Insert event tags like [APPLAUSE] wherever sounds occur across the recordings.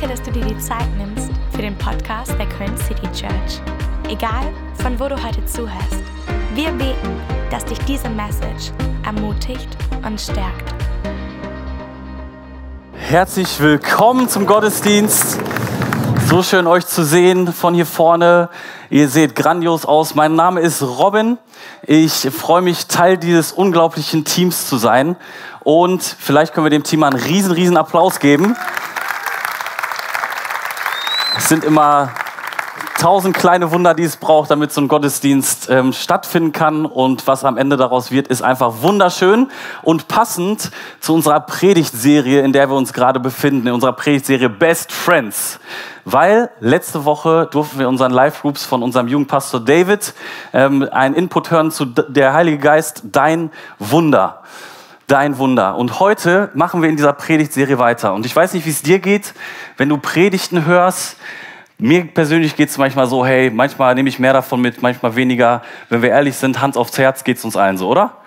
Danke, dass du dir die Zeit nimmst für den Podcast der Köln City Church. Egal, von wo du heute zuhörst, wir beten, dass dich diese Message ermutigt und stärkt. Herzlich willkommen zum Gottesdienst. So schön euch zu sehen von hier vorne. Ihr seht grandios aus. Mein Name ist Robin. Ich freue mich, Teil dieses unglaublichen Teams zu sein. Und vielleicht können wir dem Team einen riesen, riesen Applaus geben. Es sind immer tausend kleine Wunder, die es braucht, damit so ein Gottesdienst ähm, stattfinden kann. Und was am Ende daraus wird, ist einfach wunderschön und passend zu unserer Predigtserie, in der wir uns gerade befinden, in unserer Predigtserie Best Friends. Weil letzte Woche durften wir unseren Live-Groups von unserem Jugendpastor David ähm, einen Input hören zu der Heilige Geist, dein Wunder dein Wunder. Und heute machen wir in dieser Predigtserie weiter. Und ich weiß nicht, wie es dir geht, wenn du Predigten hörst, mir persönlich geht es manchmal so, hey, manchmal nehme ich mehr davon mit, manchmal weniger. Wenn wir ehrlich sind, Hand aufs Herz geht es uns allen so, oder?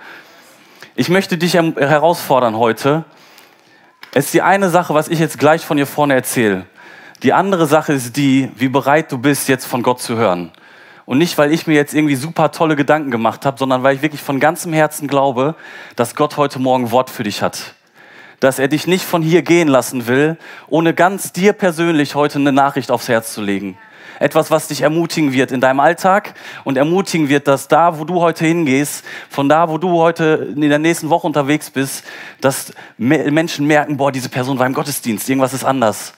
Ich möchte dich herausfordern heute. Es ist die eine Sache, was ich jetzt gleich von hier vorne erzähle. Die andere Sache ist die, wie bereit du bist, jetzt von Gott zu hören. Und nicht, weil ich mir jetzt irgendwie super tolle Gedanken gemacht habe, sondern weil ich wirklich von ganzem Herzen glaube, dass Gott heute Morgen Wort für dich hat dass er dich nicht von hier gehen lassen will, ohne ganz dir persönlich heute eine Nachricht aufs Herz zu legen. Etwas, was dich ermutigen wird in deinem Alltag und ermutigen wird, dass da, wo du heute hingehst, von da, wo du heute in der nächsten Woche unterwegs bist, dass Menschen merken, boah, diese Person war im Gottesdienst, irgendwas ist anders.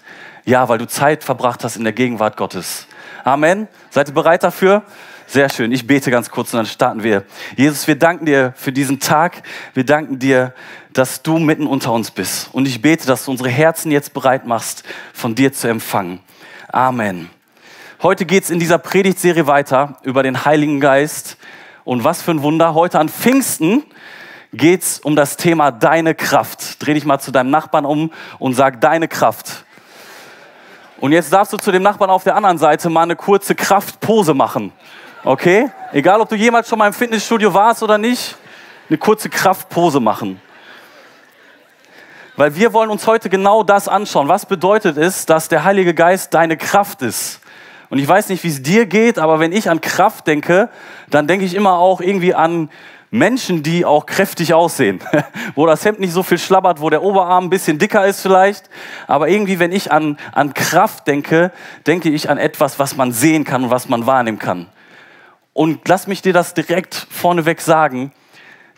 Ja, weil du Zeit verbracht hast in der Gegenwart Gottes. Amen. Seid ihr bereit dafür? Sehr schön. Ich bete ganz kurz und dann starten wir. Jesus, wir danken dir für diesen Tag. Wir danken dir, dass du mitten unter uns bist. Und ich bete, dass du unsere Herzen jetzt bereit machst, von dir zu empfangen. Amen. Heute geht es in dieser Predigtserie weiter über den Heiligen Geist. Und was für ein Wunder. Heute an Pfingsten geht es um das Thema deine Kraft. Dreh dich mal zu deinem Nachbarn um und sag deine Kraft. Und jetzt darfst du zu dem Nachbarn auf der anderen Seite mal eine kurze Kraftpose machen. Okay? Egal, ob du jemals schon mal im Fitnessstudio warst oder nicht, eine kurze Kraftpose machen. Weil wir wollen uns heute genau das anschauen. Was bedeutet es, dass der Heilige Geist deine Kraft ist? Und ich weiß nicht, wie es dir geht, aber wenn ich an Kraft denke, dann denke ich immer auch irgendwie an Menschen, die auch kräftig aussehen, [LAUGHS] wo das Hemd nicht so viel schlabbert, wo der Oberarm ein bisschen dicker ist vielleicht. Aber irgendwie, wenn ich an, an Kraft denke, denke ich an etwas, was man sehen kann und was man wahrnehmen kann. Und lass mich dir das direkt vorneweg sagen.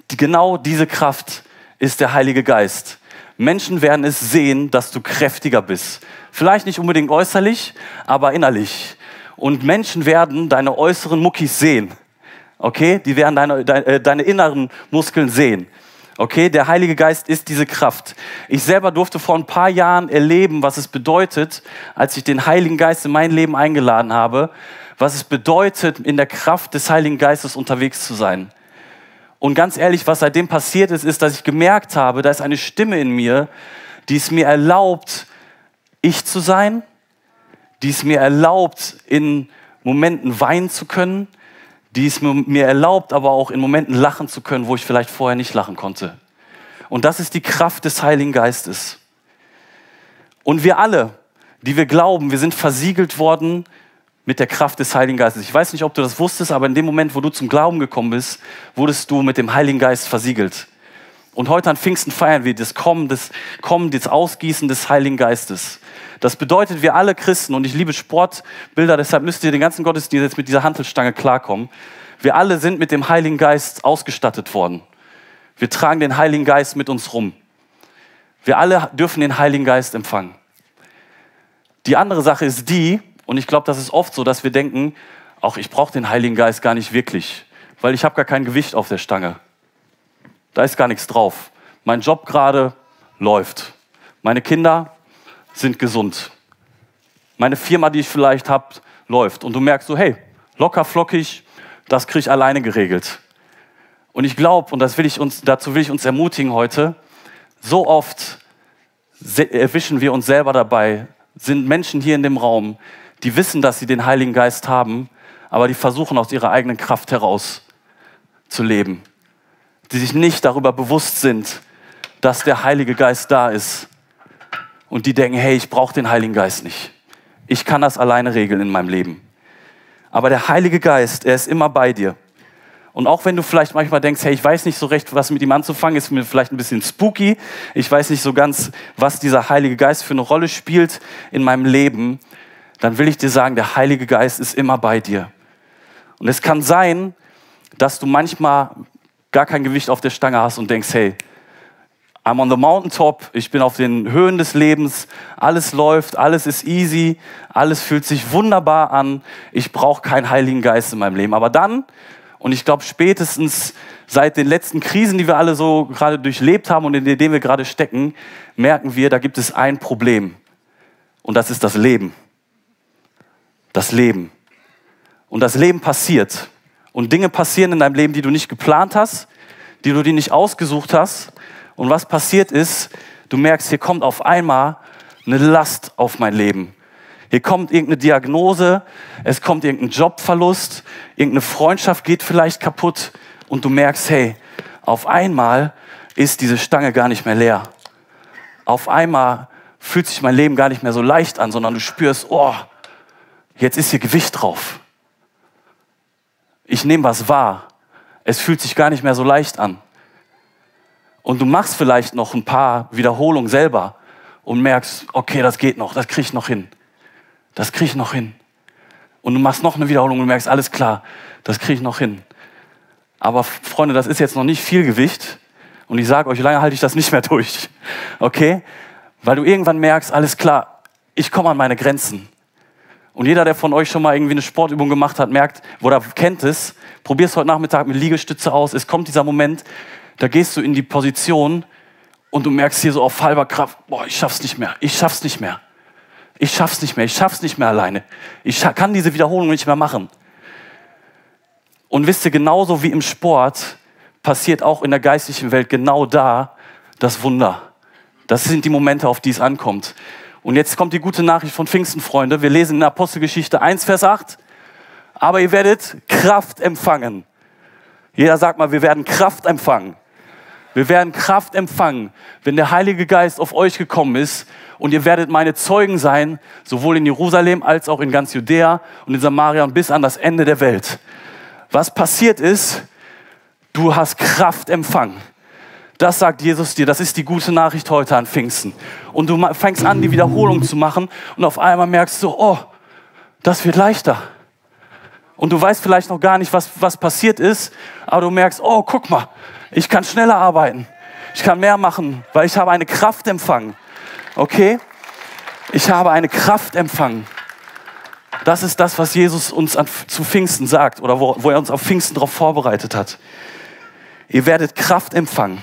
Genau diese Kraft ist der Heilige Geist. Menschen werden es sehen, dass du kräftiger bist. Vielleicht nicht unbedingt äußerlich, aber innerlich. Und Menschen werden deine äußeren Muckis sehen. Okay? Die werden deine, deine, äh, deine inneren Muskeln sehen. Okay? Der Heilige Geist ist diese Kraft. Ich selber durfte vor ein paar Jahren erleben, was es bedeutet, als ich den Heiligen Geist in mein Leben eingeladen habe, was es bedeutet, in der Kraft des Heiligen Geistes unterwegs zu sein. Und ganz ehrlich, was seitdem passiert ist, ist, dass ich gemerkt habe, da ist eine Stimme in mir, die es mir erlaubt, ich zu sein, die es mir erlaubt, in Momenten weinen zu können, die es mir erlaubt, aber auch in Momenten lachen zu können, wo ich vielleicht vorher nicht lachen konnte. Und das ist die Kraft des Heiligen Geistes. Und wir alle, die wir glauben, wir sind versiegelt worden mit der Kraft des Heiligen Geistes. Ich weiß nicht, ob du das wusstest, aber in dem Moment, wo du zum Glauben gekommen bist, wurdest du mit dem Heiligen Geist versiegelt. Und heute an Pfingsten feiern wir das Kommen, das Kommen, das Ausgießen des Heiligen Geistes. Das bedeutet, wir alle Christen, und ich liebe Sportbilder, deshalb müsst ihr den ganzen Gottesdienst jetzt mit dieser Hantelstange klarkommen. Wir alle sind mit dem Heiligen Geist ausgestattet worden. Wir tragen den Heiligen Geist mit uns rum. Wir alle dürfen den Heiligen Geist empfangen. Die andere Sache ist die, und ich glaube, das ist oft so, dass wir denken, auch ich brauche den Heiligen Geist gar nicht wirklich, weil ich habe gar kein Gewicht auf der Stange. Da ist gar nichts drauf. Mein Job gerade läuft. Meine Kinder sind gesund. Meine Firma, die ich vielleicht habe, läuft. Und du merkst so, hey, locker flockig, das kriege ich alleine geregelt. Und ich glaube, und das will ich uns, dazu will ich uns ermutigen heute, so oft erwischen wir uns selber dabei, sind Menschen hier in dem Raum, die wissen, dass sie den Heiligen Geist haben, aber die versuchen aus ihrer eigenen Kraft heraus zu leben. Die sich nicht darüber bewusst sind, dass der Heilige Geist da ist. und die denken, hey, ich brauche den Heiligen Geist nicht. Ich kann das alleine regeln in meinem Leben. Aber der Heilige Geist, er ist immer bei dir. Und auch wenn du vielleicht manchmal denkst, hey, ich weiß nicht so recht, was mit ihm anzufangen, ist mir vielleicht ein bisschen spooky. Ich weiß nicht so ganz, was dieser Heilige Geist für eine Rolle spielt in meinem Leben, dann will ich dir sagen, der Heilige Geist ist immer bei dir. Und es kann sein, dass du manchmal gar kein Gewicht auf der Stange hast und denkst, hey, I'm on the mountaintop, ich bin auf den Höhen des Lebens, alles läuft, alles ist easy, alles fühlt sich wunderbar an, ich brauche keinen Heiligen Geist in meinem Leben. Aber dann, und ich glaube spätestens seit den letzten Krisen, die wir alle so gerade durchlebt haben und in denen wir gerade stecken, merken wir, da gibt es ein Problem. Und das ist das Leben. Das Leben. Und das Leben passiert. Und Dinge passieren in deinem Leben, die du nicht geplant hast, die du dir nicht ausgesucht hast und was passiert ist, du merkst, hier kommt auf einmal eine Last auf mein Leben. Hier kommt irgendeine Diagnose, es kommt irgendein Jobverlust, irgendeine Freundschaft geht vielleicht kaputt und du merkst, hey, auf einmal ist diese Stange gar nicht mehr leer. Auf einmal fühlt sich mein Leben gar nicht mehr so leicht an, sondern du spürst, oh, jetzt ist hier Gewicht drauf. Ich nehme was wahr. Es fühlt sich gar nicht mehr so leicht an. Und du machst vielleicht noch ein paar Wiederholungen selber und merkst, okay, das geht noch, das krieg ich noch hin. Das krieg ich noch hin. Und du machst noch eine Wiederholung und merkst, alles klar, das krieg ich noch hin. Aber Freunde, das ist jetzt noch nicht viel Gewicht. Und ich sage euch, lange halte ich das nicht mehr durch. Okay? Weil du irgendwann merkst, alles klar, ich komme an meine Grenzen. Und jeder, der von euch schon mal irgendwie eine Sportübung gemacht hat, merkt oder kennt es, probier es heute Nachmittag mit Liegestütze aus. Es kommt dieser Moment, da gehst du in die Position und du merkst hier so auf halber Kraft, boah, ich schaff's nicht mehr, ich schaff's nicht mehr. Ich schaff's nicht mehr, ich schaff's nicht mehr alleine. Ich kann diese Wiederholung nicht mehr machen. Und wisst ihr, genauso wie im Sport passiert auch in der geistlichen Welt genau da das Wunder. Das sind die Momente, auf die es ankommt. Und jetzt kommt die gute Nachricht von Pfingsten, Freunde. Wir lesen in Apostelgeschichte 1, Vers 8. Aber ihr werdet Kraft empfangen. Jeder sagt mal, wir werden Kraft empfangen. Wir werden Kraft empfangen, wenn der Heilige Geist auf euch gekommen ist und ihr werdet meine Zeugen sein, sowohl in Jerusalem als auch in ganz Judäa und in Samaria und bis an das Ende der Welt. Was passiert ist, du hast Kraft empfangen. Das sagt Jesus dir, das ist die gute Nachricht heute an Pfingsten. Und du fängst an, die Wiederholung zu machen und auf einmal merkst du, oh, das wird leichter. Und du weißt vielleicht noch gar nicht, was, was passiert ist, aber du merkst, oh, guck mal, ich kann schneller arbeiten. Ich kann mehr machen, weil ich habe eine Kraft empfangen. Okay? Ich habe eine Kraft empfangen. Das ist das, was Jesus uns an, zu Pfingsten sagt oder wo, wo er uns auf Pfingsten darauf vorbereitet hat. Ihr werdet Kraft empfangen.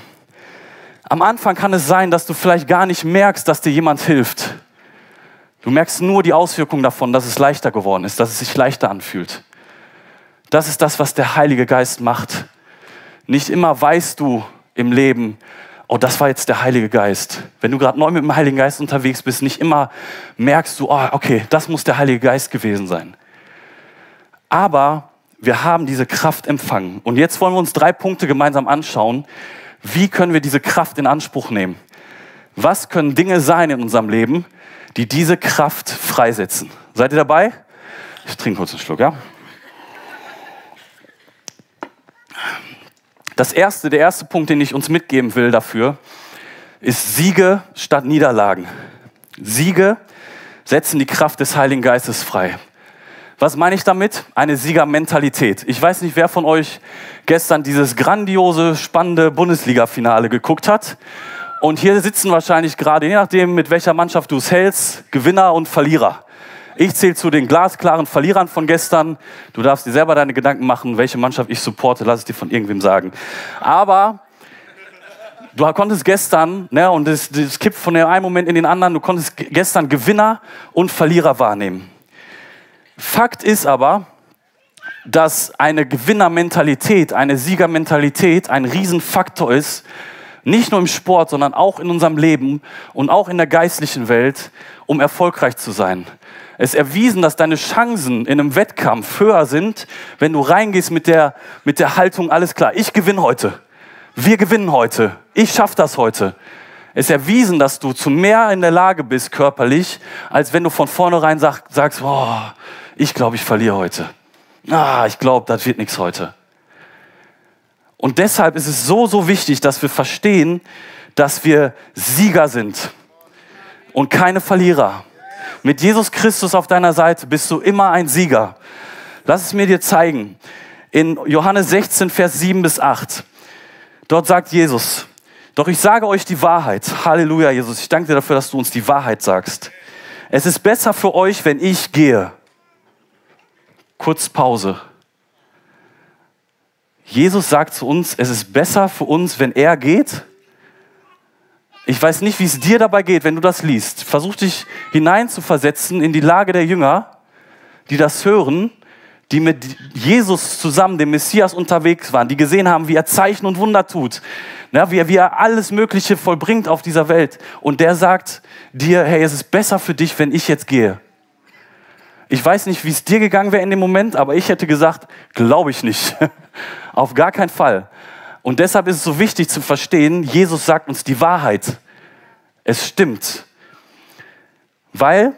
Am Anfang kann es sein, dass du vielleicht gar nicht merkst, dass dir jemand hilft. Du merkst nur die Auswirkungen davon, dass es leichter geworden ist, dass es sich leichter anfühlt. Das ist das, was der Heilige Geist macht. Nicht immer weißt du im Leben, oh, das war jetzt der Heilige Geist. Wenn du gerade neu mit dem Heiligen Geist unterwegs bist, nicht immer merkst du, oh, okay, das muss der Heilige Geist gewesen sein. Aber wir haben diese Kraft empfangen. Und jetzt wollen wir uns drei Punkte gemeinsam anschauen. Wie können wir diese Kraft in Anspruch nehmen? Was können Dinge sein in unserem Leben, die diese Kraft freisetzen? Seid ihr dabei? Ich trinke kurz einen Schluck, ja? Das erste, der erste Punkt, den ich uns mitgeben will dafür, ist Siege statt Niederlagen. Siege setzen die Kraft des Heiligen Geistes frei. Was meine ich damit? Eine Siegermentalität. Ich weiß nicht, wer von euch gestern dieses grandiose, spannende Bundesliga-Finale geguckt hat. Und hier sitzen wahrscheinlich gerade, je nachdem, mit welcher Mannschaft du es hältst, Gewinner und Verlierer. Ich zähle zu den glasklaren Verlierern von gestern. Du darfst dir selber deine Gedanken machen, welche Mannschaft ich supporte, lass es dir von irgendwem sagen. Aber du konntest gestern, ne, und das kippt von dem einen Moment in den anderen, du konntest gestern Gewinner und Verlierer wahrnehmen. Fakt ist aber, dass eine Gewinnermentalität, eine Siegermentalität ein Riesenfaktor ist, nicht nur im Sport, sondern auch in unserem Leben und auch in der geistlichen Welt, um erfolgreich zu sein. Es ist erwiesen, dass deine Chancen in einem Wettkampf höher sind, wenn du reingehst mit der, mit der Haltung, alles klar, ich gewinne heute. Wir gewinnen heute. Ich schaffe das heute. Es ist erwiesen, dass du zu mehr in der Lage bist, körperlich, als wenn du von vornherein sag, sagst, oh, ich glaube, ich verliere heute. Ah, ich glaube, das wird nichts heute. Und deshalb ist es so, so wichtig, dass wir verstehen, dass wir Sieger sind und keine Verlierer. Mit Jesus Christus auf deiner Seite bist du immer ein Sieger. Lass es mir dir zeigen. In Johannes 16, Vers 7 bis 8. Dort sagt Jesus, doch ich sage euch die Wahrheit. Halleluja, Jesus. Ich danke dir dafür, dass du uns die Wahrheit sagst. Es ist besser für euch, wenn ich gehe. Kurz Pause. Jesus sagt zu uns, es ist besser für uns, wenn er geht. Ich weiß nicht, wie es dir dabei geht, wenn du das liest. Versuch dich hineinzuversetzen in die Lage der Jünger, die das hören, die mit Jesus zusammen, dem Messias, unterwegs waren, die gesehen haben, wie er Zeichen und Wunder tut, ja, wie, er, wie er alles Mögliche vollbringt auf dieser Welt. Und der sagt dir, hey, es ist besser für dich, wenn ich jetzt gehe. Ich weiß nicht, wie es dir gegangen wäre in dem Moment, aber ich hätte gesagt, glaube ich nicht. [LAUGHS] Auf gar keinen Fall. Und deshalb ist es so wichtig zu verstehen, Jesus sagt uns die Wahrheit. Es stimmt. Weil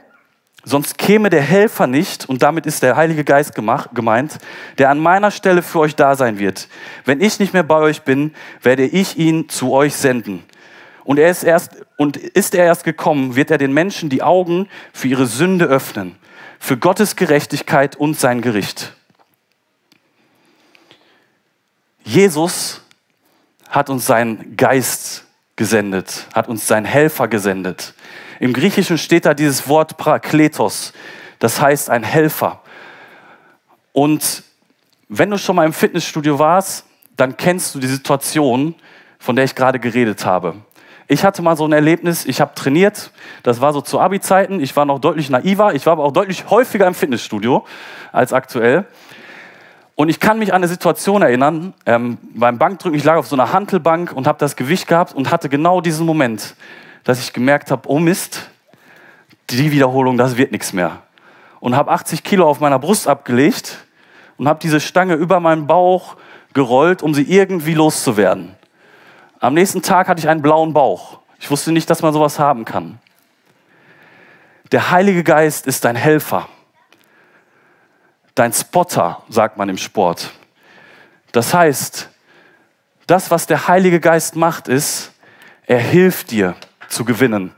sonst käme der Helfer nicht, und damit ist der Heilige Geist gemeint, der an meiner Stelle für euch da sein wird. Wenn ich nicht mehr bei euch bin, werde ich ihn zu euch senden. Und, er ist erst, und ist er erst gekommen, wird er den Menschen die Augen für ihre Sünde öffnen, für Gottes Gerechtigkeit und sein Gericht. Jesus hat uns seinen Geist gesendet, hat uns seinen Helfer gesendet. Im Griechischen steht da dieses Wort Prakletos, das heißt ein Helfer. Und wenn du schon mal im Fitnessstudio warst, dann kennst du die Situation, von der ich gerade geredet habe. Ich hatte mal so ein Erlebnis, ich habe trainiert, das war so zu Abi-Zeiten, ich war noch deutlich naiver, ich war aber auch deutlich häufiger im Fitnessstudio als aktuell. Und ich kann mich an eine Situation erinnern, ähm, beim Bankdrücken, ich lag auf so einer Hantelbank und habe das Gewicht gehabt und hatte genau diesen Moment, dass ich gemerkt habe, oh Mist, die Wiederholung, das wird nichts mehr. Und habe 80 Kilo auf meiner Brust abgelegt und habe diese Stange über meinen Bauch gerollt, um sie irgendwie loszuwerden. Am nächsten Tag hatte ich einen blauen Bauch. Ich wusste nicht, dass man sowas haben kann. Der Heilige Geist ist dein Helfer dein Spotter, sagt man im Sport. Das heißt, das, was der Heilige Geist macht, ist, er hilft dir zu gewinnen.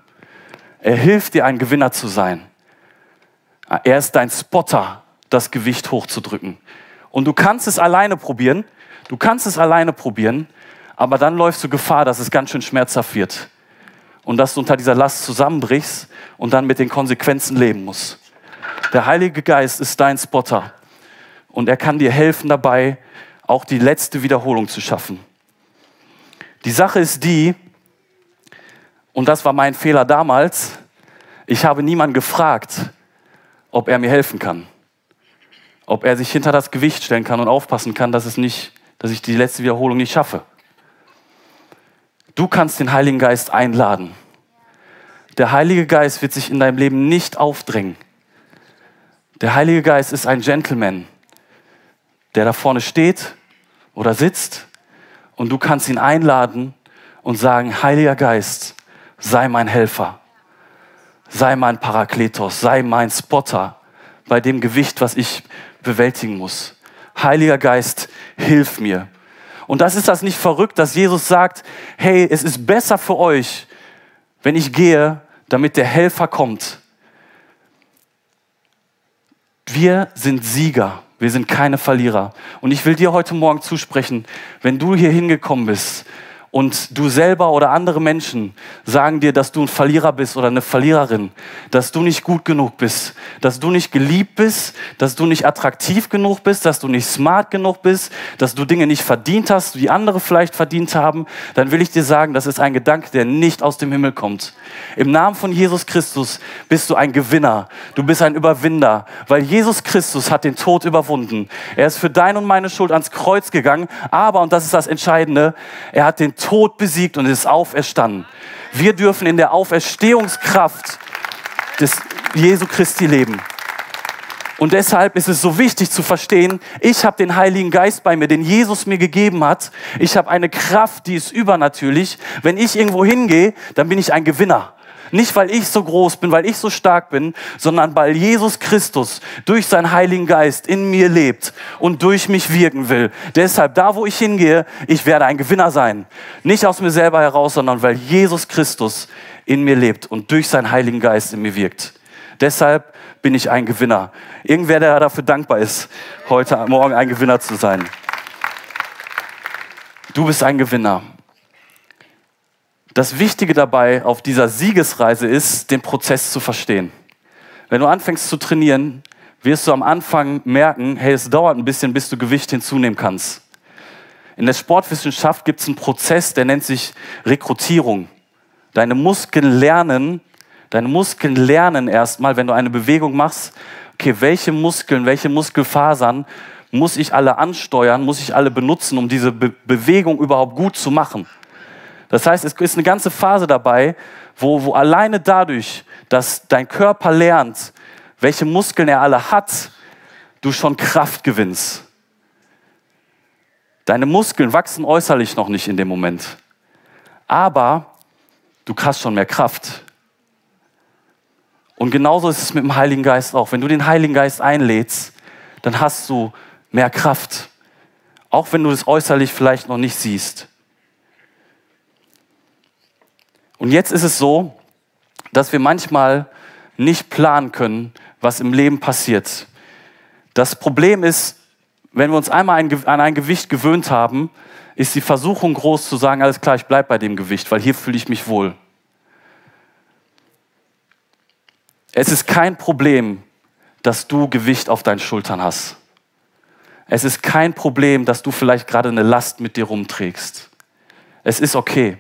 Er hilft dir, ein Gewinner zu sein. Er ist dein Spotter, das Gewicht hochzudrücken. Und du kannst es alleine probieren, du kannst es alleine probieren, aber dann läufst du Gefahr, dass es ganz schön schmerzhaft wird und dass du unter dieser Last zusammenbrichst und dann mit den Konsequenzen leben musst. Der Heilige Geist ist dein Spotter und er kann dir helfen dabei, auch die letzte Wiederholung zu schaffen. Die Sache ist die, und das war mein Fehler damals, ich habe niemanden gefragt, ob er mir helfen kann. Ob er sich hinter das Gewicht stellen kann und aufpassen kann, dass, es nicht, dass ich die letzte Wiederholung nicht schaffe. Du kannst den Heiligen Geist einladen. Der Heilige Geist wird sich in deinem Leben nicht aufdrängen. Der Heilige Geist ist ein Gentleman, der da vorne steht oder sitzt und du kannst ihn einladen und sagen, Heiliger Geist, sei mein Helfer, sei mein Parakletos, sei mein Spotter bei dem Gewicht, was ich bewältigen muss. Heiliger Geist, hilf mir. Und das ist das nicht verrückt, dass Jesus sagt, hey, es ist besser für euch, wenn ich gehe, damit der Helfer kommt. Wir sind Sieger. Wir sind keine Verlierer. Und ich will dir heute Morgen zusprechen, wenn du hier hingekommen bist und du selber oder andere Menschen sagen dir, dass du ein Verlierer bist oder eine Verliererin, dass du nicht gut genug bist, dass du nicht geliebt bist, dass du nicht attraktiv genug bist, dass du nicht smart genug bist, dass du Dinge nicht verdient hast, wie andere vielleicht verdient haben, dann will ich dir sagen, das ist ein Gedanke, der nicht aus dem Himmel kommt. Im Namen von Jesus Christus bist du ein Gewinner, du bist ein Überwinder, weil Jesus Christus hat den Tod überwunden. Er ist für deine und meine Schuld ans Kreuz gegangen, aber, und das ist das Entscheidende, er hat den Tod besiegt und ist auferstanden. Wir dürfen in der Auferstehungskraft des Jesu Christi leben. Und deshalb ist es so wichtig zu verstehen, ich habe den Heiligen Geist bei mir, den Jesus mir gegeben hat. Ich habe eine Kraft, die ist übernatürlich. Wenn ich irgendwo hingehe, dann bin ich ein Gewinner. Nicht, weil ich so groß bin, weil ich so stark bin, sondern weil Jesus Christus durch seinen Heiligen Geist in mir lebt und durch mich wirken will. Deshalb, da wo ich hingehe, ich werde ein Gewinner sein. Nicht aus mir selber heraus, sondern weil Jesus Christus in mir lebt und durch seinen Heiligen Geist in mir wirkt. Deshalb bin ich ein Gewinner. Irgendwer, der dafür dankbar ist, heute Morgen ein Gewinner zu sein. Du bist ein Gewinner. Das Wichtige dabei auf dieser Siegesreise ist, den Prozess zu verstehen. Wenn du anfängst zu trainieren, wirst du am Anfang merken, hey, es dauert ein bisschen, bis du Gewicht hinzunehmen kannst. In der Sportwissenschaft gibt es einen Prozess, der nennt sich Rekrutierung. Deine Muskeln lernen, deine Muskeln lernen erstmal, wenn du eine Bewegung machst, okay, welche Muskeln, welche Muskelfasern muss ich alle ansteuern, muss ich alle benutzen, um diese Be Bewegung überhaupt gut zu machen. Das heißt, es ist eine ganze Phase dabei, wo, wo alleine dadurch, dass dein Körper lernt, welche Muskeln er alle hat, du schon Kraft gewinnst. Deine Muskeln wachsen äußerlich noch nicht in dem Moment. Aber du hast schon mehr Kraft. Und genauso ist es mit dem Heiligen Geist auch. Wenn du den Heiligen Geist einlädst, dann hast du mehr Kraft. Auch wenn du es äußerlich vielleicht noch nicht siehst. Und jetzt ist es so, dass wir manchmal nicht planen können, was im Leben passiert. Das Problem ist, wenn wir uns einmal an ein Gewicht gewöhnt haben, ist die Versuchung groß zu sagen, alles klar, ich bleibe bei dem Gewicht, weil hier fühle ich mich wohl. Es ist kein Problem, dass du Gewicht auf deinen Schultern hast. Es ist kein Problem, dass du vielleicht gerade eine Last mit dir rumträgst. Es ist okay.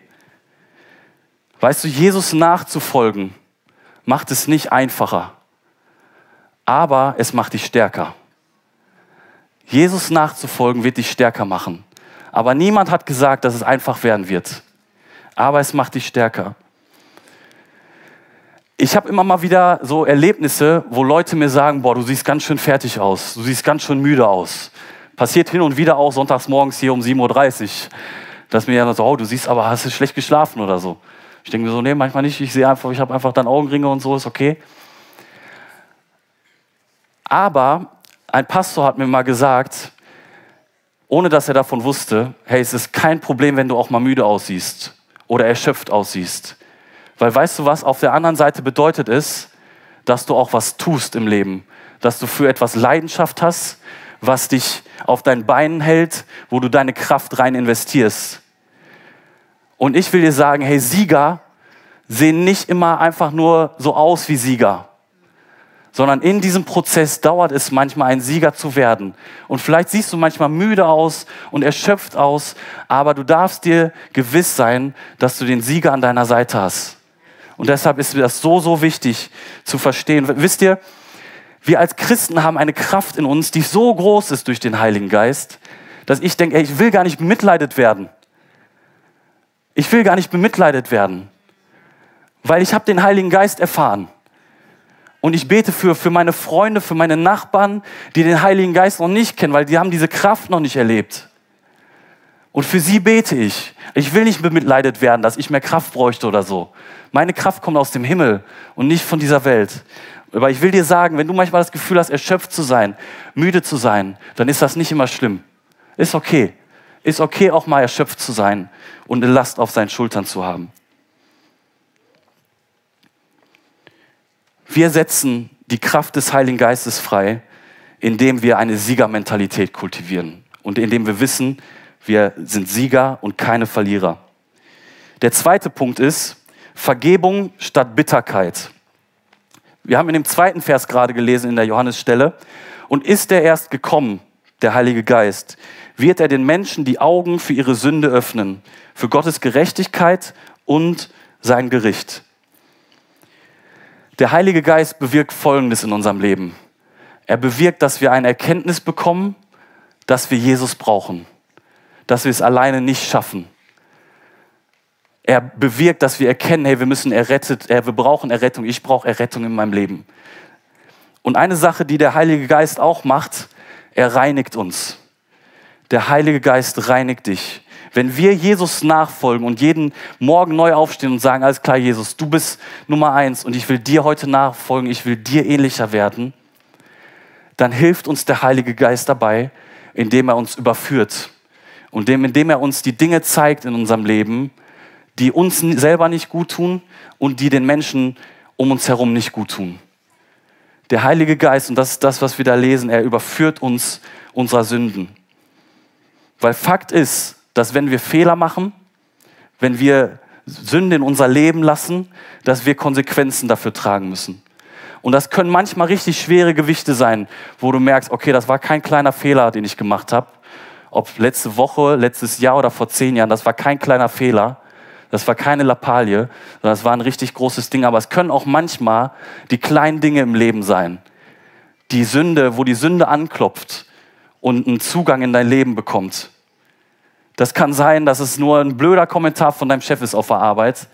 Weißt du, Jesus nachzufolgen macht es nicht einfacher, aber es macht dich stärker. Jesus nachzufolgen wird dich stärker machen. Aber niemand hat gesagt, dass es einfach werden wird. Aber es macht dich stärker. Ich habe immer mal wieder so Erlebnisse, wo Leute mir sagen, boah, du siehst ganz schön fertig aus, du siehst ganz schön müde aus. Passiert hin und wieder auch sonntags morgens hier um 7.30 Uhr, dass mir jemand so, oh, du siehst aber, hast du schlecht geschlafen oder so. Ich denke mir so, nee, manchmal nicht. Ich sehe einfach, ich habe einfach dann Augenringe und so, ist okay. Aber ein Pastor hat mir mal gesagt, ohne dass er davon wusste, hey, es ist kein Problem, wenn du auch mal müde aussiehst oder erschöpft aussiehst. Weil weißt du was, auf der anderen Seite bedeutet es, dass du auch was tust im Leben, dass du für etwas Leidenschaft hast, was dich auf deinen Beinen hält, wo du deine Kraft rein investierst. Und ich will dir sagen, hey, Sieger sehen nicht immer einfach nur so aus wie Sieger, sondern in diesem Prozess dauert es manchmal, ein Sieger zu werden. Und vielleicht siehst du manchmal müde aus und erschöpft aus, aber du darfst dir gewiss sein, dass du den Sieger an deiner Seite hast. Und deshalb ist mir das so, so wichtig zu verstehen. Wisst ihr, wir als Christen haben eine Kraft in uns, die so groß ist durch den Heiligen Geist, dass ich denke, ey, ich will gar nicht bemitleidet werden. Ich will gar nicht bemitleidet werden, weil ich habe den Heiligen Geist erfahren. Und ich bete für, für meine Freunde, für meine Nachbarn, die den Heiligen Geist noch nicht kennen, weil die haben diese Kraft noch nicht erlebt. Und für sie bete ich. Ich will nicht bemitleidet werden, dass ich mehr Kraft bräuchte oder so. Meine Kraft kommt aus dem Himmel und nicht von dieser Welt. Aber ich will dir sagen, wenn du manchmal das Gefühl hast, erschöpft zu sein, müde zu sein, dann ist das nicht immer schlimm. Ist okay. Ist okay, auch mal erschöpft zu sein und eine Last auf seinen Schultern zu haben. Wir setzen die Kraft des Heiligen Geistes frei, indem wir eine Siegermentalität kultivieren und indem wir wissen, wir sind Sieger und keine Verlierer. Der zweite Punkt ist Vergebung statt Bitterkeit. Wir haben in dem zweiten Vers gerade gelesen in der Johannesstelle. Und ist er erst gekommen, der Heilige Geist, wird er den Menschen die Augen für ihre Sünde öffnen, für Gottes Gerechtigkeit und sein Gericht. Der Heilige Geist bewirkt Folgendes in unserem Leben. Er bewirkt, dass wir eine Erkenntnis bekommen, dass wir Jesus brauchen, dass wir es alleine nicht schaffen. Er bewirkt, dass wir erkennen, hey, wir müssen errettet, wir brauchen Errettung, ich brauche Errettung in meinem Leben. Und eine Sache, die der Heilige Geist auch macht, er reinigt uns. Der Heilige Geist reinigt dich. Wenn wir Jesus nachfolgen und jeden Morgen neu aufstehen und sagen, alles klar, Jesus, du bist Nummer eins und ich will dir heute nachfolgen, ich will dir ähnlicher werden, dann hilft uns der Heilige Geist dabei, indem er uns überführt und indem er uns die Dinge zeigt in unserem Leben, die uns selber nicht gut tun und die den Menschen um uns herum nicht gut tun. Der Heilige Geist, und das ist das, was wir da lesen, er überführt uns unserer Sünden. Weil Fakt ist, dass wenn wir Fehler machen, wenn wir Sünde in unser Leben lassen, dass wir Konsequenzen dafür tragen müssen. Und das können manchmal richtig schwere Gewichte sein, wo du merkst, okay, das war kein kleiner Fehler, den ich gemacht habe. Ob letzte Woche, letztes Jahr oder vor zehn Jahren, das war kein kleiner Fehler. Das war keine Lappalie, sondern das war ein richtig großes Ding. Aber es können auch manchmal die kleinen Dinge im Leben sein. Die Sünde, wo die Sünde anklopft und einen Zugang in dein Leben bekommt. Das kann sein, dass es nur ein blöder Kommentar von deinem Chef ist auf der Arbeit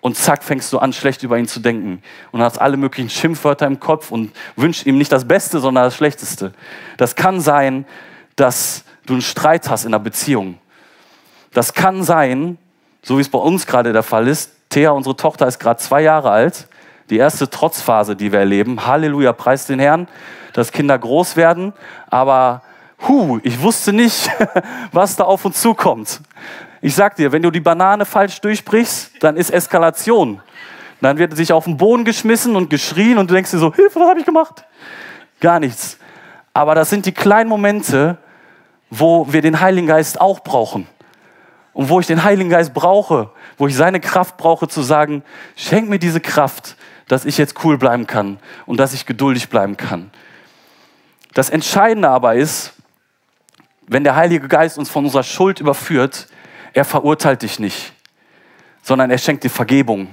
und zack, fängst du an, schlecht über ihn zu denken und hast alle möglichen Schimpfwörter im Kopf und wünschst ihm nicht das Beste, sondern das Schlechteste. Das kann sein, dass du einen Streit hast in einer Beziehung. Das kann sein, so wie es bei uns gerade der Fall ist. Thea, unsere Tochter, ist gerade zwei Jahre alt. Die erste Trotzphase, die wir erleben. Halleluja, preis den Herrn, dass Kinder groß werden. Aber hu, ich wusste nicht, [LAUGHS] was da auf uns zukommt. Ich sag dir, wenn du die Banane falsch durchbrichst, dann ist Eskalation. Dann wird sich auf den Boden geschmissen und geschrien und du denkst dir so, Hilfe, was habe ich gemacht? Gar nichts. Aber das sind die kleinen Momente, wo wir den Heiligen Geist auch brauchen und wo ich den Heiligen Geist brauche, wo ich seine Kraft brauche zu sagen, schenk mir diese Kraft, dass ich jetzt cool bleiben kann und dass ich geduldig bleiben kann. Das Entscheidende aber ist, wenn der Heilige Geist uns von unserer Schuld überführt, er verurteilt dich nicht, sondern er schenkt dir Vergebung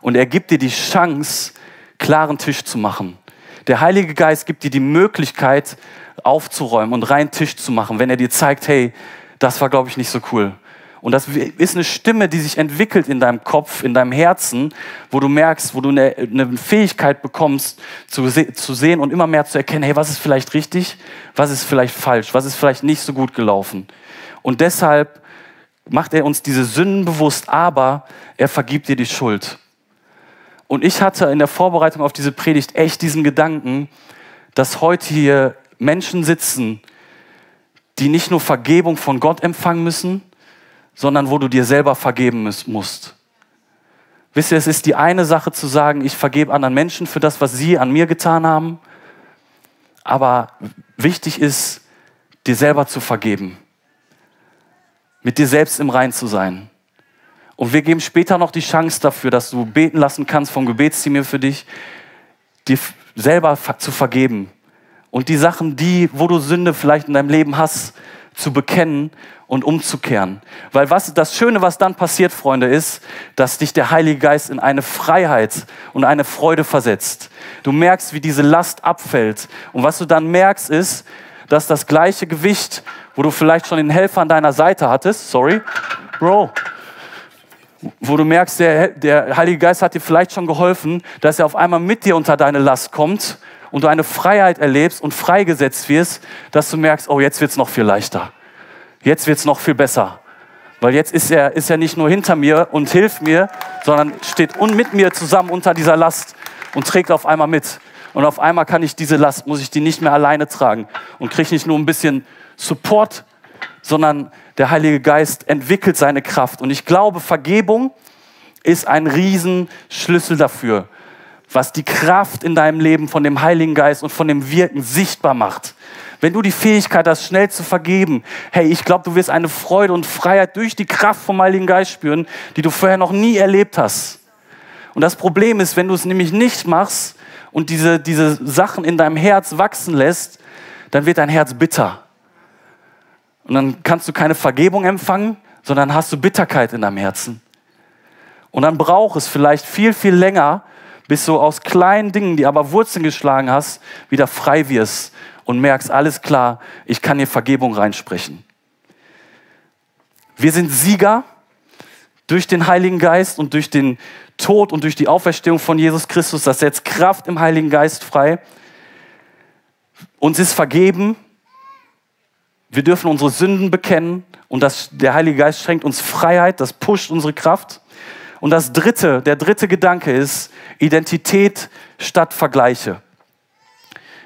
und er gibt dir die Chance, klaren Tisch zu machen. Der Heilige Geist gibt dir die Möglichkeit, aufzuräumen und reinen Tisch zu machen, wenn er dir zeigt, hey, das war, glaube ich, nicht so cool. Und das ist eine Stimme, die sich entwickelt in deinem Kopf, in deinem Herzen, wo du merkst, wo du eine, eine Fähigkeit bekommst, zu, se zu sehen und immer mehr zu erkennen, hey, was ist vielleicht richtig, was ist vielleicht falsch, was ist vielleicht nicht so gut gelaufen. Und deshalb macht er uns diese Sünden bewusst, aber er vergibt dir die Schuld. Und ich hatte in der Vorbereitung auf diese Predigt echt diesen Gedanken, dass heute hier Menschen sitzen, die nicht nur Vergebung von Gott empfangen müssen, sondern wo du dir selber vergeben musst. Wisst ihr, es ist die eine Sache zu sagen, ich vergebe anderen Menschen für das, was sie an mir getan haben. Aber wichtig ist, dir selber zu vergeben. Mit dir selbst im Rein zu sein. Und wir geben später noch die Chance dafür, dass du beten lassen kannst vom Gebetsteam hier für dich, dir selber zu vergeben. Und die Sachen, die, wo du Sünde vielleicht in deinem Leben hast, zu bekennen und umzukehren. Weil was, das Schöne, was dann passiert, Freunde, ist, dass dich der Heilige Geist in eine Freiheit und eine Freude versetzt. Du merkst, wie diese Last abfällt. Und was du dann merkst, ist, dass das gleiche Gewicht, wo du vielleicht schon den Helfer an deiner Seite hattest, sorry, Bro, wo du merkst, der, der Heilige Geist hat dir vielleicht schon geholfen, dass er auf einmal mit dir unter deine Last kommt und du eine Freiheit erlebst und freigesetzt wirst, dass du merkst, oh, jetzt wird es noch viel leichter. Jetzt wird es noch viel besser. Weil jetzt ist er, ist er nicht nur hinter mir und hilft mir, sondern steht und mit mir zusammen unter dieser Last und trägt auf einmal mit. Und auf einmal kann ich diese Last, muss ich die nicht mehr alleine tragen und kriege nicht nur ein bisschen Support, sondern der Heilige Geist entwickelt seine Kraft. Und ich glaube, Vergebung ist ein Riesenschlüssel dafür, was die Kraft in deinem Leben von dem Heiligen Geist und von dem Wirken sichtbar macht. Wenn du die Fähigkeit hast, schnell zu vergeben, hey, ich glaube, du wirst eine Freude und Freiheit durch die Kraft vom Heiligen Geist spüren, die du vorher noch nie erlebt hast. Und das Problem ist, wenn du es nämlich nicht machst und diese, diese Sachen in deinem Herz wachsen lässt, dann wird dein Herz bitter. Und dann kannst du keine Vergebung empfangen, sondern hast du Bitterkeit in deinem Herzen. Und dann braucht es vielleicht viel, viel länger, bis du aus kleinen Dingen, die aber Wurzeln geschlagen hast, wieder frei wirst und merkst, alles klar, ich kann hier Vergebung reinsprechen. Wir sind Sieger durch den Heiligen Geist und durch den Tod und durch die Auferstehung von Jesus Christus. Das setzt Kraft im Heiligen Geist frei. uns ist vergeben, wir dürfen unsere Sünden bekennen und das, der Heilige Geist schenkt uns Freiheit, das pusht unsere Kraft. Und das dritte, der dritte Gedanke ist Identität statt Vergleiche.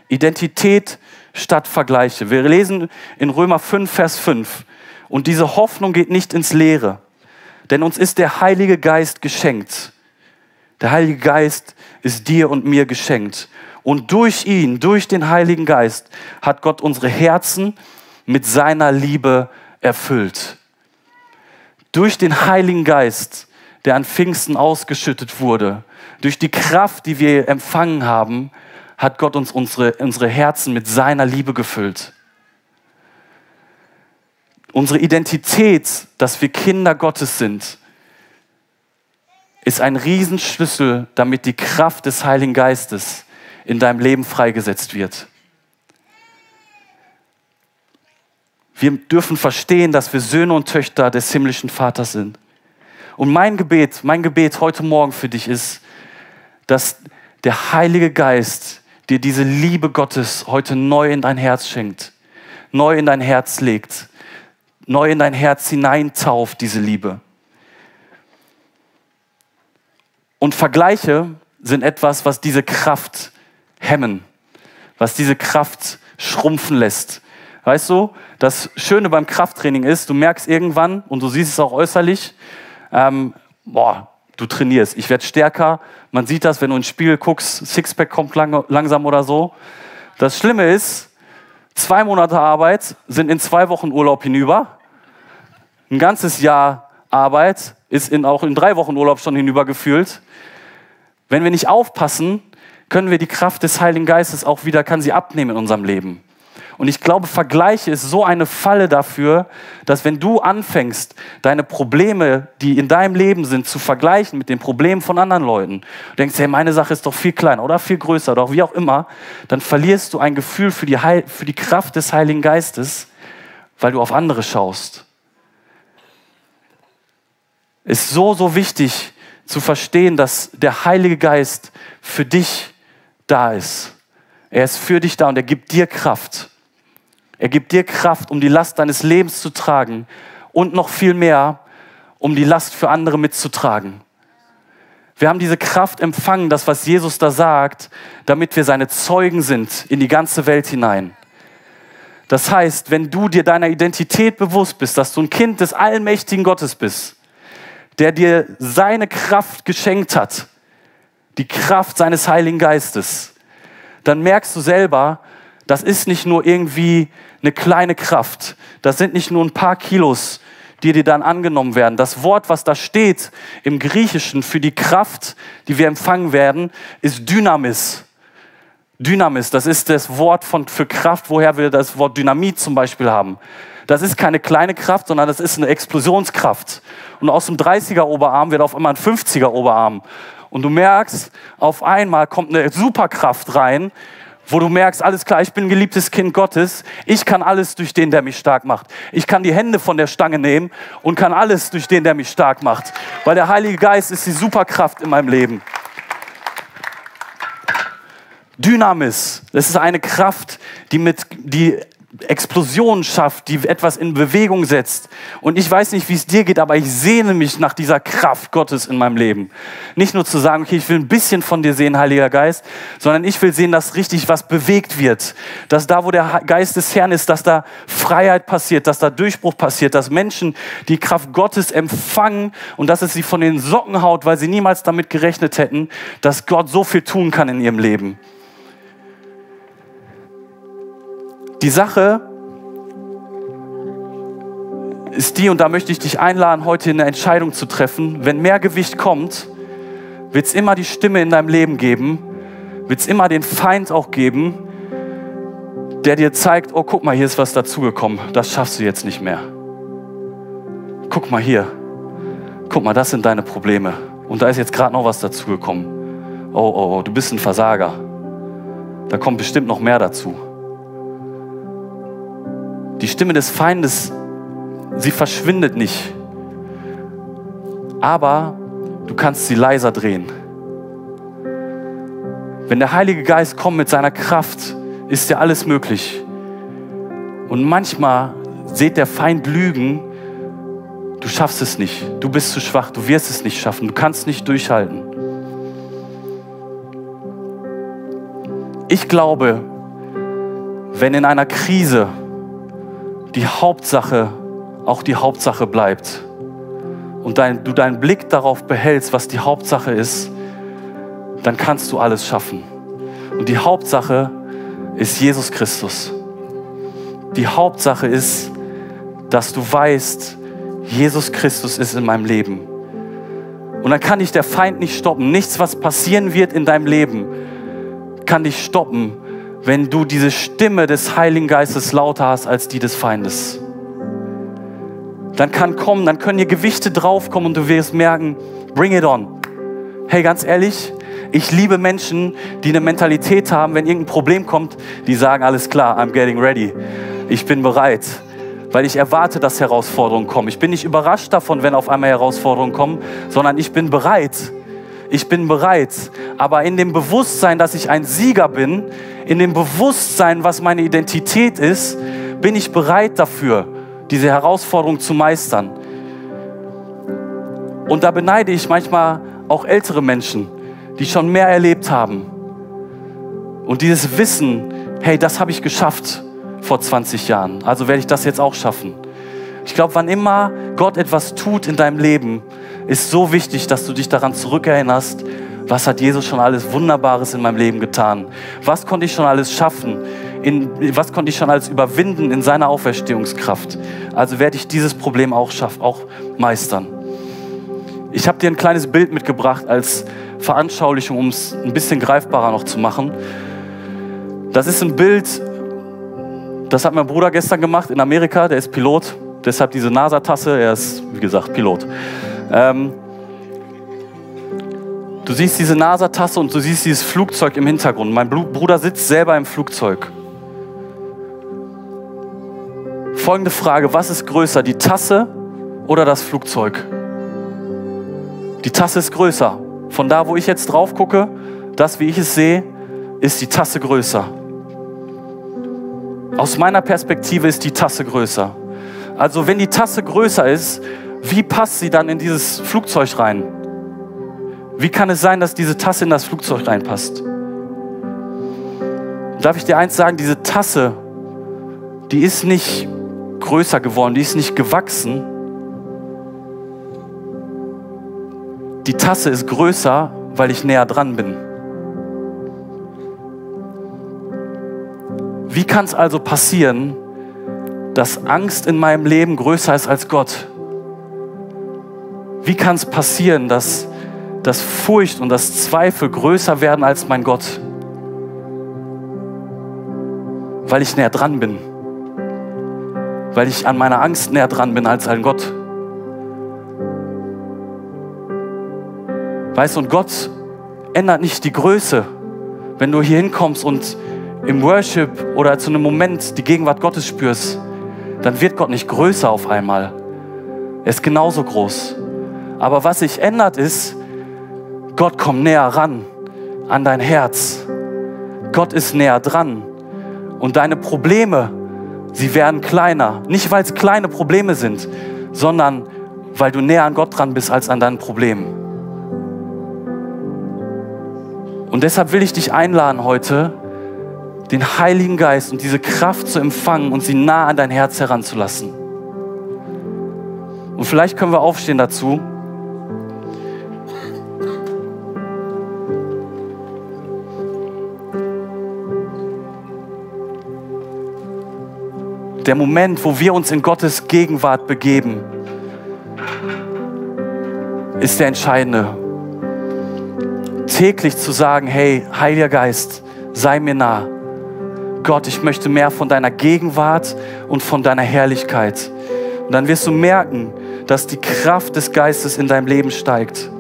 Identität statt Vergleiche. Wir lesen in Römer 5, Vers 5. Und diese Hoffnung geht nicht ins Leere, denn uns ist der Heilige Geist geschenkt. Der Heilige Geist ist dir und mir geschenkt. Und durch ihn, durch den Heiligen Geist, hat Gott unsere Herzen mit seiner Liebe erfüllt. Durch den Heiligen Geist, der an Pfingsten ausgeschüttet wurde, durch die Kraft, die wir empfangen haben, hat Gott uns unsere, unsere Herzen mit seiner Liebe gefüllt. Unsere Identität, dass wir Kinder Gottes sind, ist ein Riesenschlüssel, damit die Kraft des Heiligen Geistes in deinem Leben freigesetzt wird. Wir dürfen verstehen, dass wir Söhne und Töchter des himmlischen Vaters sind. Und mein Gebet, mein Gebet heute Morgen für dich ist, dass der Heilige Geist dir diese Liebe Gottes heute neu in dein Herz schenkt, neu in dein Herz legt, neu in dein Herz hineintauft, diese Liebe. Und Vergleiche sind etwas, was diese Kraft hemmen, was diese Kraft schrumpfen lässt. Weißt du, das Schöne beim Krafttraining ist, du merkst irgendwann, und du siehst es auch äußerlich, ähm, boah, du trainierst, ich werde stärker. Man sieht das, wenn du ins Spiegel guckst, Sixpack kommt lang, langsam oder so. Das Schlimme ist, zwei Monate Arbeit sind in zwei Wochen Urlaub hinüber. Ein ganzes Jahr Arbeit ist in, auch in drei Wochen Urlaub schon hinübergefühlt. Wenn wir nicht aufpassen, können wir die Kraft des Heiligen Geistes auch wieder, kann sie abnehmen in unserem Leben. Und ich glaube, Vergleiche ist so eine Falle dafür, dass wenn du anfängst, deine Probleme, die in deinem Leben sind, zu vergleichen mit den Problemen von anderen Leuten, du denkst, hey, meine Sache ist doch viel kleiner oder viel größer oder wie auch immer, dann verlierst du ein Gefühl für die, Heil für die Kraft des Heiligen Geistes, weil du auf andere schaust. Ist so, so wichtig zu verstehen, dass der Heilige Geist für dich da ist. Er ist für dich da und er gibt dir Kraft. Er gibt dir Kraft, um die Last deines Lebens zu tragen und noch viel mehr, um die Last für andere mitzutragen. Wir haben diese Kraft empfangen, das, was Jesus da sagt, damit wir seine Zeugen sind in die ganze Welt hinein. Das heißt, wenn du dir deiner Identität bewusst bist, dass du ein Kind des allmächtigen Gottes bist, der dir seine Kraft geschenkt hat, die Kraft seines Heiligen Geistes, dann merkst du selber, das ist nicht nur irgendwie eine kleine Kraft. Das sind nicht nur ein paar Kilos, die dir dann angenommen werden. Das Wort, was da steht im Griechischen für die Kraft, die wir empfangen werden, ist Dynamis. Dynamis, das ist das Wort von, für Kraft, woher wir das Wort Dynamit zum Beispiel haben. Das ist keine kleine Kraft, sondern das ist eine Explosionskraft. Und aus dem 30er Oberarm wird auf einmal ein 50er Oberarm. Und du merkst, auf einmal kommt eine Superkraft rein, wo du merkst, alles klar, ich bin geliebtes Kind Gottes, ich kann alles durch den, der mich stark macht. Ich kann die Hände von der Stange nehmen und kann alles durch den, der mich stark macht. Weil der Heilige Geist ist die Superkraft in meinem Leben. Dynamis, das ist eine Kraft, die, mit, die Explosion schafft, die etwas in Bewegung setzt. Und ich weiß nicht, wie es dir geht, aber ich sehne mich nach dieser Kraft Gottes in meinem Leben. Nicht nur zu sagen, okay, ich will ein bisschen von dir sehen, Heiliger Geist, sondern ich will sehen, dass richtig was bewegt wird. Dass da, wo der Geist des Herrn ist, dass da Freiheit passiert, dass da Durchbruch passiert, dass Menschen die Kraft Gottes empfangen und dass es sie von den Socken haut, weil sie niemals damit gerechnet hätten, dass Gott so viel tun kann in ihrem Leben. Die Sache ist die, und da möchte ich dich einladen, heute eine Entscheidung zu treffen. Wenn mehr Gewicht kommt, wird es immer die Stimme in deinem Leben geben, wird es immer den Feind auch geben, der dir zeigt, oh guck mal, hier ist was dazugekommen, das schaffst du jetzt nicht mehr. Guck mal hier, guck mal, das sind deine Probleme. Und da ist jetzt gerade noch was dazugekommen. Oh, oh, oh, du bist ein Versager. Da kommt bestimmt noch mehr dazu. Die Stimme des Feindes, sie verschwindet nicht. Aber du kannst sie leiser drehen. Wenn der Heilige Geist kommt mit seiner Kraft, ist dir alles möglich. Und manchmal seht der Feind Lügen, du schaffst es nicht, du bist zu schwach, du wirst es nicht schaffen, du kannst nicht durchhalten. Ich glaube, wenn in einer Krise die Hauptsache auch die Hauptsache bleibt und dein, du deinen Blick darauf behältst, was die Hauptsache ist, dann kannst du alles schaffen. Und die Hauptsache ist Jesus Christus. Die Hauptsache ist, dass du weißt, Jesus Christus ist in meinem Leben. Und dann kann dich der Feind nicht stoppen. Nichts, was passieren wird in deinem Leben, kann dich stoppen, wenn du diese Stimme des Heiligen Geistes lauter hast als die des Feindes. Dann kann kommen, dann können hier Gewichte draufkommen und du wirst merken, bring it on. Hey, ganz ehrlich, ich liebe Menschen, die eine Mentalität haben, wenn irgendein Problem kommt, die sagen, alles klar, I'm getting ready. Ich bin bereit, weil ich erwarte, dass Herausforderungen kommen. Ich bin nicht überrascht davon, wenn auf einmal Herausforderungen kommen, sondern ich bin bereit. Ich bin bereit. Aber in dem Bewusstsein, dass ich ein Sieger bin, in dem Bewusstsein, was meine Identität ist, bin ich bereit dafür, diese Herausforderung zu meistern. Und da beneide ich manchmal auch ältere Menschen, die schon mehr erlebt haben. Und dieses Wissen, hey, das habe ich geschafft vor 20 Jahren, also werde ich das jetzt auch schaffen. Ich glaube, wann immer Gott etwas tut in deinem Leben, ist so wichtig, dass du dich daran zurückerinnerst, was hat Jesus schon alles Wunderbares in meinem Leben getan? Was konnte ich schon alles schaffen? In, was konnte ich schon alles überwinden in seiner Auferstehungskraft? Also werde ich dieses Problem auch schaffen, auch meistern. Ich habe dir ein kleines Bild mitgebracht als Veranschaulichung, um es ein bisschen greifbarer noch zu machen. Das ist ein Bild, das hat mein Bruder gestern gemacht in Amerika, der ist Pilot, deshalb diese NASA-Tasse, er ist, wie gesagt, Pilot. Ähm, du siehst diese NASA-Tasse und du siehst dieses Flugzeug im Hintergrund. Mein Bruder sitzt selber im Flugzeug. Folgende Frage, was ist größer, die Tasse oder das Flugzeug? Die Tasse ist größer. Von da, wo ich jetzt drauf gucke, das, wie ich es sehe, ist die Tasse größer. Aus meiner Perspektive ist die Tasse größer. Also wenn die Tasse größer ist, wie passt sie dann in dieses Flugzeug rein? Wie kann es sein, dass diese Tasse in das Flugzeug reinpasst? Darf ich dir eins sagen, diese Tasse, die ist nicht größer geworden, die ist nicht gewachsen. Die Tasse ist größer, weil ich näher dran bin. Wie kann es also passieren, dass Angst in meinem Leben größer ist als Gott? Wie kann es passieren, dass, dass Furcht und das Zweifel größer werden als mein Gott? Weil ich näher dran bin. Weil ich an meiner Angst näher dran bin als ein Gott. Weißt du, und Gott ändert nicht die Größe, wenn du hier hinkommst und im Worship oder zu einem Moment die Gegenwart Gottes spürst, dann wird Gott nicht größer auf einmal. Er ist genauso groß. Aber was sich ändert ist, Gott kommt näher ran an dein Herz. Gott ist näher dran. Und deine Probleme, sie werden kleiner. Nicht, weil es kleine Probleme sind, sondern weil du näher an Gott dran bist als an deinen Problemen. Und deshalb will ich dich einladen heute, den Heiligen Geist und diese Kraft zu empfangen und sie nah an dein Herz heranzulassen. Und vielleicht können wir aufstehen dazu. Der Moment, wo wir uns in Gottes Gegenwart begeben, ist der entscheidende. Täglich zu sagen, hey, Heiliger Geist, sei mir nah. Gott, ich möchte mehr von deiner Gegenwart und von deiner Herrlichkeit. Und dann wirst du merken, dass die Kraft des Geistes in deinem Leben steigt.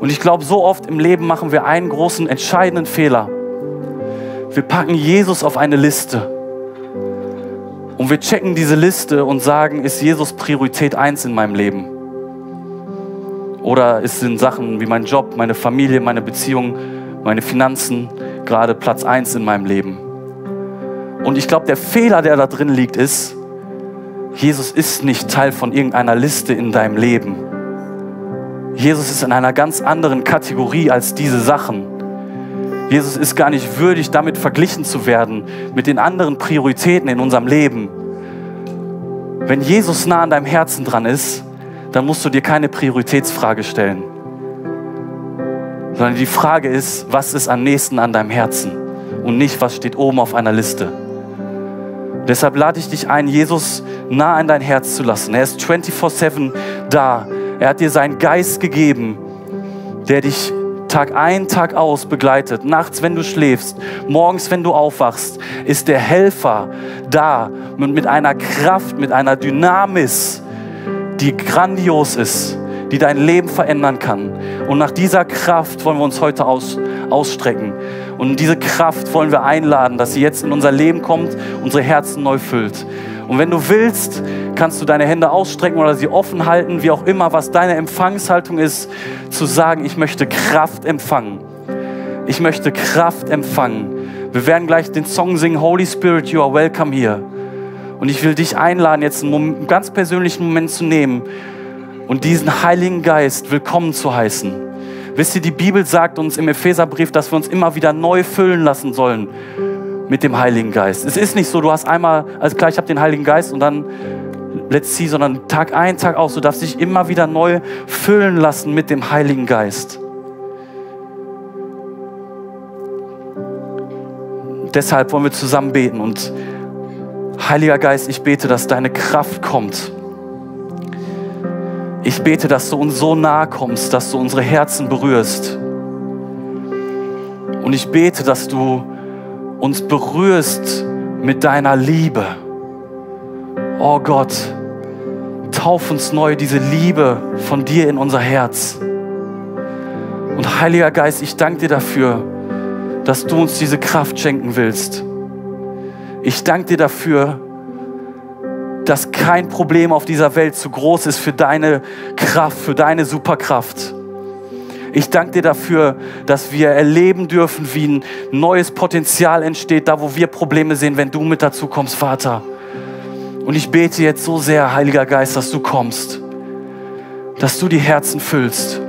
Und ich glaube, so oft im Leben machen wir einen großen, entscheidenden Fehler. Wir packen Jesus auf eine Liste. Und wir checken diese Liste und sagen, ist Jesus Priorität 1 in meinem Leben? Oder ist in Sachen wie mein Job, meine Familie, meine Beziehung, meine Finanzen gerade Platz 1 in meinem Leben? Und ich glaube, der Fehler, der da drin liegt, ist, Jesus ist nicht Teil von irgendeiner Liste in deinem Leben. Jesus ist in einer ganz anderen Kategorie als diese Sachen. Jesus ist gar nicht würdig, damit verglichen zu werden mit den anderen Prioritäten in unserem Leben. Wenn Jesus nah an deinem Herzen dran ist, dann musst du dir keine Prioritätsfrage stellen, sondern die Frage ist, was ist am nächsten an deinem Herzen und nicht, was steht oben auf einer Liste. Deshalb lade ich dich ein, Jesus nah an dein Herz zu lassen. Er ist 24/7 da. Er hat dir seinen Geist gegeben, der dich Tag ein, Tag aus begleitet. Nachts, wenn du schläfst, morgens, wenn du aufwachst, ist der Helfer da und mit einer Kraft, mit einer Dynamis, die grandios ist, die dein Leben verändern kann. Und nach dieser Kraft wollen wir uns heute aus, ausstrecken. Und diese Kraft wollen wir einladen, dass sie jetzt in unser Leben kommt, unsere Herzen neu füllt. Und wenn du willst, kannst du deine Hände ausstrecken oder sie offen halten, wie auch immer, was deine Empfangshaltung ist, zu sagen, ich möchte Kraft empfangen. Ich möchte Kraft empfangen. Wir werden gleich den Song singen, Holy Spirit, you are welcome here. Und ich will dich einladen, jetzt einen, Moment, einen ganz persönlichen Moment zu nehmen und diesen Heiligen Geist willkommen zu heißen. Wisst ihr, die Bibel sagt uns im Epheserbrief, dass wir uns immer wieder neu füllen lassen sollen mit dem Heiligen Geist. Es ist nicht so, du hast einmal, also klar, ich habe den Heiligen Geist und dann let's see, sondern Tag ein, Tag aus. Du darfst dich immer wieder neu füllen lassen mit dem Heiligen Geist. Deshalb wollen wir zusammen beten und Heiliger Geist, ich bete, dass deine Kraft kommt. Ich bete, dass du uns so nahe kommst, dass du unsere Herzen berührst. Und ich bete, dass du uns berührst mit deiner Liebe. Oh Gott, tauf uns neu diese Liebe von dir in unser Herz. Und Heiliger Geist, ich danke dir dafür, dass du uns diese Kraft schenken willst. Ich danke dir dafür, dass kein Problem auf dieser Welt zu groß ist für deine Kraft, für deine Superkraft. Ich danke dir dafür, dass wir erleben dürfen, wie ein neues Potenzial entsteht, da wo wir Probleme sehen, wenn du mit dazu kommst, Vater. Und ich bete jetzt so sehr, Heiliger Geist, dass du kommst, dass du die Herzen füllst.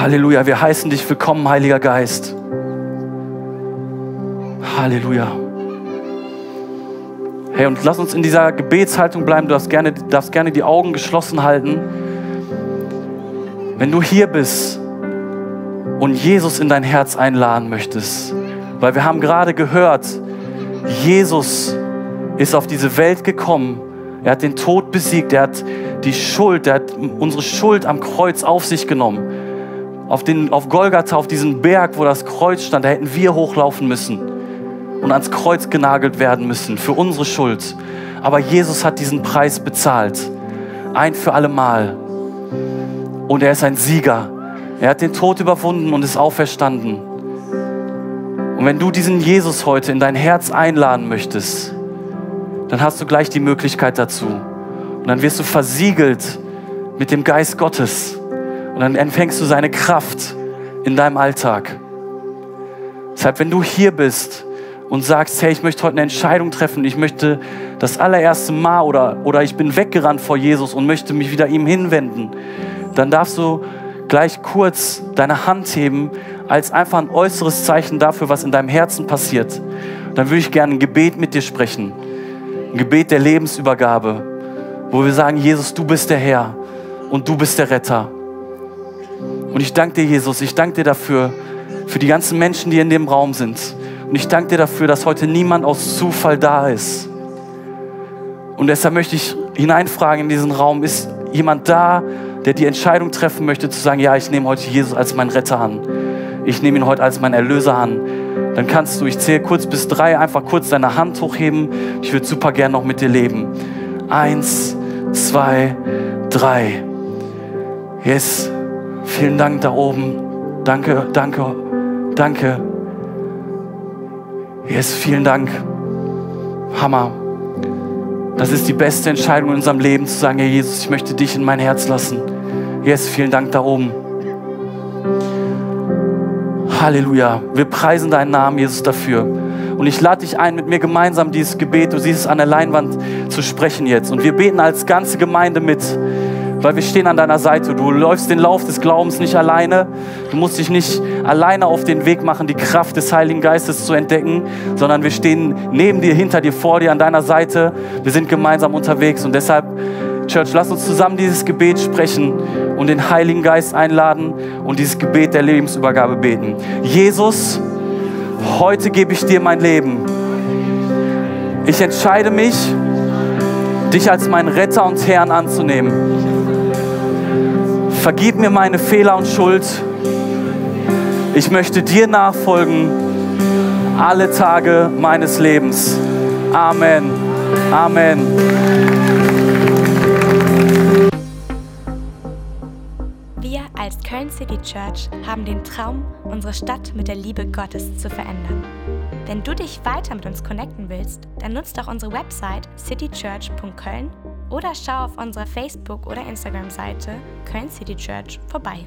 Halleluja, wir heißen dich willkommen, Heiliger Geist. Halleluja. Hey, und lass uns in dieser Gebetshaltung bleiben. Du darfst gerne, darfst gerne die Augen geschlossen halten. Wenn du hier bist und Jesus in dein Herz einladen möchtest, weil wir haben gerade gehört, Jesus ist auf diese Welt gekommen. Er hat den Tod besiegt. Er hat die Schuld, er hat unsere Schuld am Kreuz auf sich genommen. Auf, den, auf Golgatha, auf diesen Berg, wo das Kreuz stand, da hätten wir hochlaufen müssen und ans Kreuz genagelt werden müssen für unsere Schuld. Aber Jesus hat diesen Preis bezahlt. Ein für alle Mal. Und er ist ein Sieger. Er hat den Tod überwunden und ist auferstanden. Und wenn du diesen Jesus heute in dein Herz einladen möchtest, dann hast du gleich die Möglichkeit dazu. Und dann wirst du versiegelt mit dem Geist Gottes. Und dann empfängst du seine Kraft in deinem Alltag. Deshalb, wenn du hier bist und sagst, hey, ich möchte heute eine Entscheidung treffen, ich möchte das allererste Mal oder, oder ich bin weggerannt vor Jesus und möchte mich wieder ihm hinwenden, dann darfst du gleich kurz deine Hand heben als einfach ein äußeres Zeichen dafür, was in deinem Herzen passiert. Dann würde ich gerne ein Gebet mit dir sprechen, ein Gebet der Lebensübergabe, wo wir sagen, Jesus, du bist der Herr und du bist der Retter. Und ich danke dir, Jesus, ich danke dir dafür, für die ganzen Menschen, die in dem Raum sind. Und ich danke dir dafür, dass heute niemand aus Zufall da ist. Und deshalb möchte ich hineinfragen in diesen Raum, ist jemand da, der die Entscheidung treffen möchte, zu sagen, ja, ich nehme heute Jesus als meinen Retter an. Ich nehme ihn heute als meinen Erlöser an. Dann kannst du, ich zähle kurz bis drei, einfach kurz deine Hand hochheben. Ich würde super gern noch mit dir leben. Eins, zwei, drei. Yes. Vielen Dank da oben. Danke, danke, danke. Yes, vielen Dank. Hammer. Das ist die beste Entscheidung in unserem Leben, zu sagen, Herr Jesus, ich möchte dich in mein Herz lassen. Yes, vielen Dank da oben. Halleluja. Wir preisen deinen Namen, Jesus, dafür. Und ich lade dich ein, mit mir gemeinsam dieses Gebet, du siehst es an der Leinwand, zu sprechen jetzt. Und wir beten als ganze Gemeinde mit, weil wir stehen an deiner Seite. Du läufst den Lauf des Glaubens nicht alleine. Du musst dich nicht alleine auf den Weg machen, die Kraft des Heiligen Geistes zu entdecken, sondern wir stehen neben dir, hinter dir, vor dir, an deiner Seite. Wir sind gemeinsam unterwegs und deshalb Church, lass uns zusammen dieses Gebet sprechen und den Heiligen Geist einladen und dieses Gebet der Lebensübergabe beten. Jesus, heute gebe ich dir mein Leben. Ich entscheide mich, dich als meinen Retter und Herrn anzunehmen. Vergib mir meine Fehler und Schuld. Ich möchte dir nachfolgen alle Tage meines Lebens. Amen. Amen. Wir als Köln City Church haben den Traum, unsere Stadt mit der Liebe Gottes zu verändern. Wenn du dich weiter mit uns connecten willst, dann nutzt doch unsere Website citychurch.köln oder schau auf unserer Facebook- oder Instagram-Seite Köln City Church vorbei.